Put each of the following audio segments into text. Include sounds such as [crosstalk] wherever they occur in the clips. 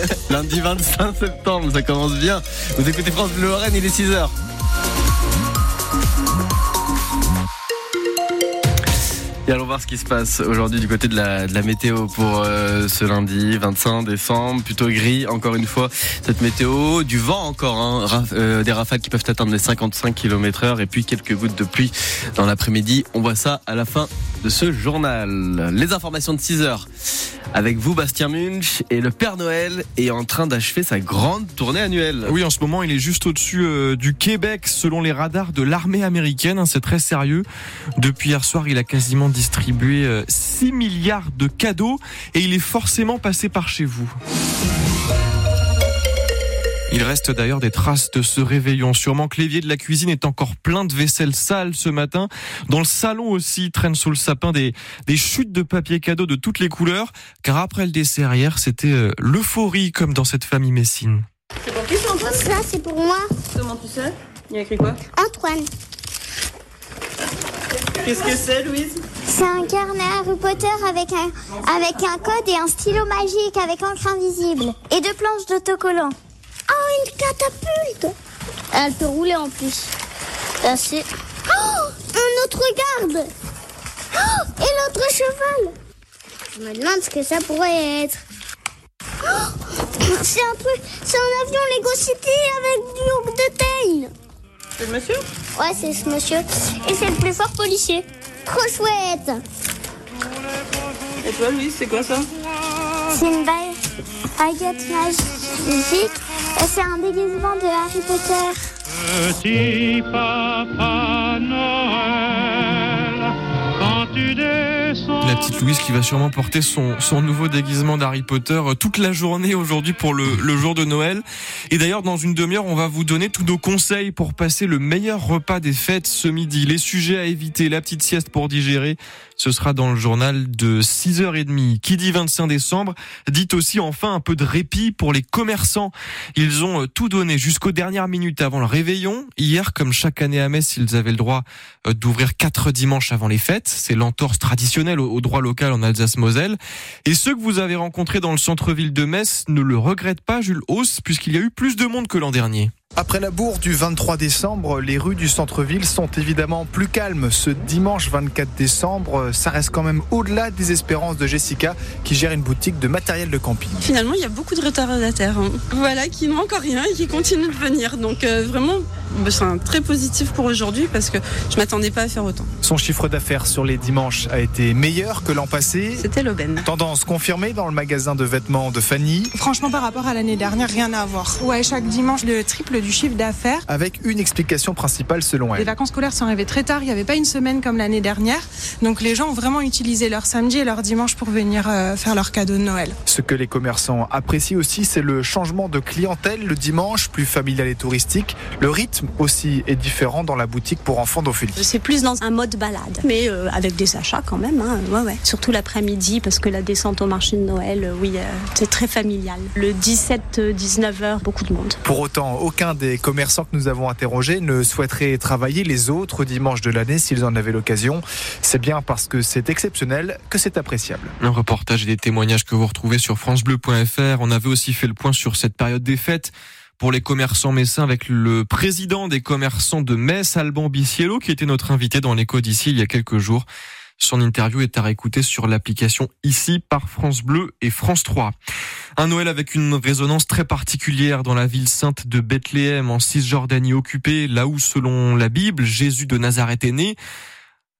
[laughs] Lundi 25 septembre, ça commence bien. Vous écoutez France Bleu Lorraine, il est 6h. Et allons voir ce qui se passe aujourd'hui du côté de la, météo pour euh, ce lundi 25 décembre. Plutôt gris, encore une fois, cette météo. Du vent encore, hein, euh, des rafales qui peuvent atteindre les 55 km heure et puis quelques gouttes de pluie dans l'après-midi. On voit ça à la fin de ce journal. Les informations de 6 heures avec vous, Bastien Munch. Et le Père Noël est en train d'achever sa grande tournée annuelle. Oui, en ce moment, il est juste au-dessus euh, du Québec, selon les radars de l'armée américaine. hein, C'est très sérieux. Depuis hier soir, il a quasiment distribué euh, 6 milliards de cadeaux et il est forcément passé par chez vous. Il reste d'ailleurs des traces de ce réveillon. Sûrement que l'évier de la cuisine est encore plein de vaisselle sale ce matin. Dans le salon aussi traînent sous le sapin des, des chutes de papier cadeau de toutes les couleurs. Car après le dessert hier, c'était euh, l'euphorie comme dans cette famille messine. C'est pour qui ça, Antoine Ça, c'est pour moi, Comment tu sais? Il y a écrit quoi? Antoine. Qu'est-ce que c'est, Louise? C'est un carnet Harry Potter avec un, avec un code et un stylo magique avec encre invisible. Et deux planches d'autocollant. Une catapulte Elle peut rouler en plus. C'est... Oh, un autre garde Oh, Et l'autre cheval Je me demande ce que ça pourrait être. Oh, c'est un truc... C'est un avion Lego City avec du Hawk de taille C'est le monsieur Ouais, c'est ce monsieur. Et c'est le plus fort policier. Trop chouette. Et toi, Louise, c'est quoi ça? C'est une bague- baguette magique. C'est un déguisement de Harry Potter. Petit papa petite Louise qui va sûrement porter son, son nouveau déguisement d'Harry Potter euh, toute la journée aujourd'hui pour le, le jour de Noël. Et d'ailleurs, dans une demi-heure, on va vous donner tous nos conseils pour passer le meilleur repas des fêtes ce midi. Les sujets à éviter, la petite sieste pour digérer, ce sera dans le journal de 6h30. Qui dit 25 décembre, dit aussi enfin un peu de répit pour les commerçants. Ils ont euh, tout donné jusqu'aux dernières minutes avant le réveillon. Hier, comme chaque année à Metz, ils avaient le droit euh, d'ouvrir quatre dimanches avant les fêtes. C'est l'entorse traditionnelle au, au local en Alsace-Moselle. Et ceux que vous avez rencontrés dans le centre-ville de Metz ne le regrettent pas, Jules Hauss, puisqu'il y a eu plus de monde que l'an dernier. Après la bourre du 23 décembre, les rues du centre-ville sont évidemment plus calmes. Ce dimanche 24 décembre, ça reste quand même au-delà des espérances de Jessica qui gère une boutique de matériel de camping. Finalement, il y a beaucoup de retardataires, hein. voilà, qui n'ont encore rien et qui continuent de venir. Donc euh, vraiment, bah, c'est un très positif pour aujourd'hui parce que je m'attendais pas à faire autant. Son chiffre d'affaires sur les dimanches a été meilleur que l'an passé. C'était l'aubaine. Tendance confirmée dans le magasin de vêtements de Fanny, Franchement, par rapport à l'année dernière, rien à voir. Ouais, chaque dimanche, le triple du chiffre d'affaires. avec une explication principale selon Les elle. vacances scolaires sont arrivées très tard, il n'y avait pas une semaine comme l'année dernière. Donc les gens ont vraiment utilisé leur samedi et leur dimanche pour venir euh, faire leurs cadeaux de Noël. Ce que les commerçants apprécient aussi, c'est le changement de clientèle le dimanche, plus familial et touristique. Le rythme aussi est différent dans la boutique pour enfants d'Ophélie. C'est plus dans un mode balade, mais euh, avec des achats quand même. Hein. Ouais, ouais. Surtout l'après-midi, parce que la descente au marché de Noël, euh, oui, euh, c'est très familial. Le 17-19 heures, beaucoup de monde. Pour autant, aucun des commerçants que nous avons interrogés ne souhaiterait travailler les autres dimanches de l'année s'ils en avaient l'occasion. C'est bien parce que c'est exceptionnel que c'est appréciable. Un reportage et des témoignages que vous retrouvez sur francebleu.fr. On avait aussi fait le point sur cette période des fêtes pour les commerçants messins avec le président des commerçants de Metz, Alban Biciello, qui était notre invité dans l'écho d'ici il y a quelques jours. Son interview est à réécouter sur l'application ici par France Bleu et France 3. Un Noël avec une résonance très particulière dans la ville sainte de Bethléem en Cisjordanie occupée, là où selon la Bible, Jésus de Nazareth est né.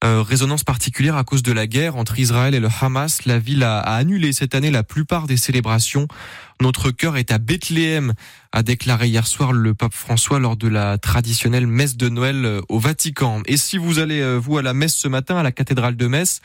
Euh, résonance particulière à cause de la guerre entre Israël et le Hamas. La ville a, a annulé cette année la plupart des célébrations. Notre cœur est à Bethléem, a déclaré hier soir le pape François lors de la traditionnelle messe de Noël euh, au Vatican. Et si vous allez, euh, vous, à la messe ce matin à la cathédrale de Metz,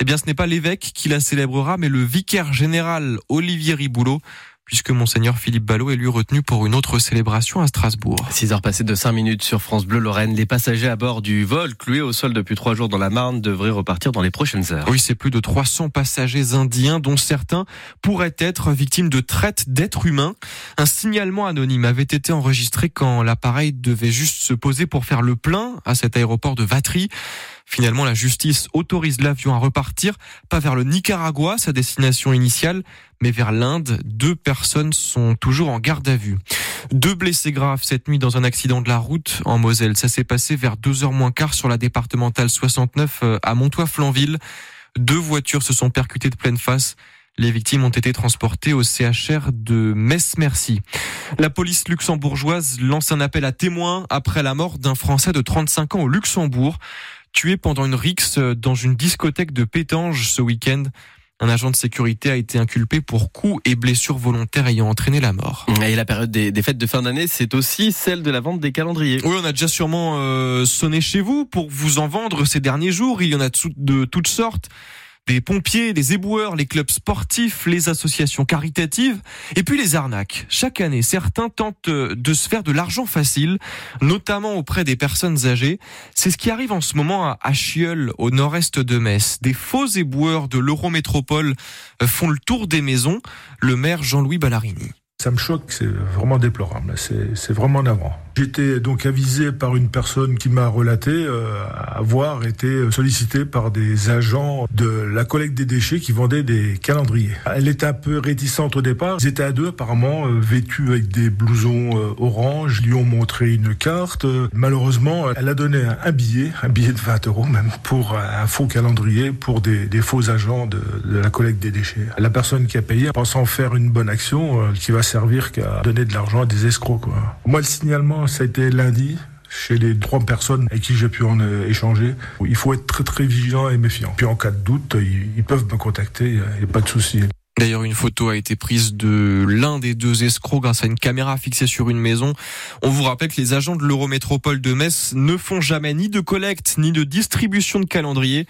eh bien, ce n'est pas l'évêque qui la célébrera, mais le vicaire général Olivier Riboulot, puisque monseigneur Philippe Ballot est lui retenu pour une autre célébration à Strasbourg. 6 heures passées de 5 minutes sur France Bleu Lorraine. Les passagers à bord du vol cloué au sol depuis 3 jours dans la Marne devraient repartir dans les prochaines heures. Oui, c'est plus de 300 passagers indiens dont certains pourraient être victimes de traite d'êtres humains. Un signalement anonyme avait été enregistré quand l'appareil devait juste se poser pour faire le plein à cet aéroport de Vatry. Finalement, la justice autorise l'avion à repartir, pas vers le Nicaragua, sa destination initiale, mais vers l'Inde. Deux personnes sont toujours en garde à vue. Deux blessés graves cette nuit dans un accident de la route en Moselle. Ça s'est passé vers 2h moins quart sur la départementale 69 euh, à Montois-Flanville. Deux voitures se sont percutées de pleine face. Les victimes ont été transportées au CHR de Metz-Merci. La police luxembourgeoise lance un appel à témoins après la mort d'un Français de 35 ans au Luxembourg, tué pendant une rixe dans une discothèque de Pétange ce week-end. Un agent de sécurité a été inculpé pour coups et blessures volontaires ayant entraîné la mort. Et la période des, des fêtes de fin d'année, c'est aussi celle de la vente des calendriers. Oui, on a déjà sûrement euh, sonné chez vous pour vous en vendre ces derniers jours. Il y en a de, de toutes sortes des pompiers, des éboueurs, les clubs sportifs, les associations caritatives et puis les arnaques. Chaque année, certains tentent de se faire de l'argent facile, notamment auprès des personnes âgées. C'est ce qui arrive en ce moment à Achieul, au nord-est de Metz. Des faux éboueurs de l'Eurométropole font le tour des maisons. Le maire Jean-Louis Ballarini. Ça me choque, c'est vraiment déplorable, c'est vraiment navrant. J'étais donc avisé par une personne qui m'a relaté euh, avoir été sollicité par des agents de la collecte des déchets qui vendaient des calendriers. Elle était un peu réticente au départ. Ils étaient à deux apparemment, euh, vêtus avec des blousons euh, orange. Lui ont montré une carte. Malheureusement, elle a donné un, billet, un billet de 20 euros même, pour un faux calendrier pour des, faux agents de, de, la collecte des déchets. La personne qui a payé, pensant faire une bonne action, euh, qui va servir qu'à donner de l'argent à des escrocs. Quoi. Moi, le signalement, ça a été lundi chez les trois personnes avec qui j'ai pu en échanger. Il faut être très très vigilant et méfiant. Puis en cas de doute, ils, peuvent me contacter, il n'y a pas de souci. D'ailleurs, une photo a été prise de l'un des deux escrocs grâce à une caméra fixée sur une maison. On vous rappelle que les agents de l'Eurométropole de Metz ne font jamais ni de collecte ni de distribution de calendrier.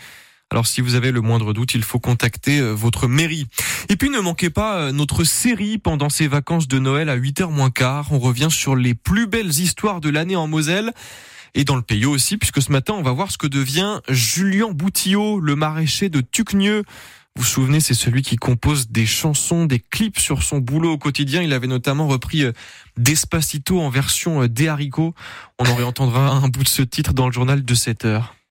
Alors si vous avez le moindre doute, il faut contacter votre mairie. Et puis ne manquez pas notre série pendant ces vacances de Noël à 8h moins quart. On revient sur les plus belles histoires de l'année en Moselle. Et dans le pays aussi, puisque ce matin, on va voir ce que devient Julien Boutillot, le maraîcher de Tucnieux. Vous vous souvenez, c'est celui qui compose des chansons, des clips sur son boulot au quotidien. Il avait notamment repris Despacito en version des haricots. On en réentendra un bout de ce titre dans le journal de 7 heures.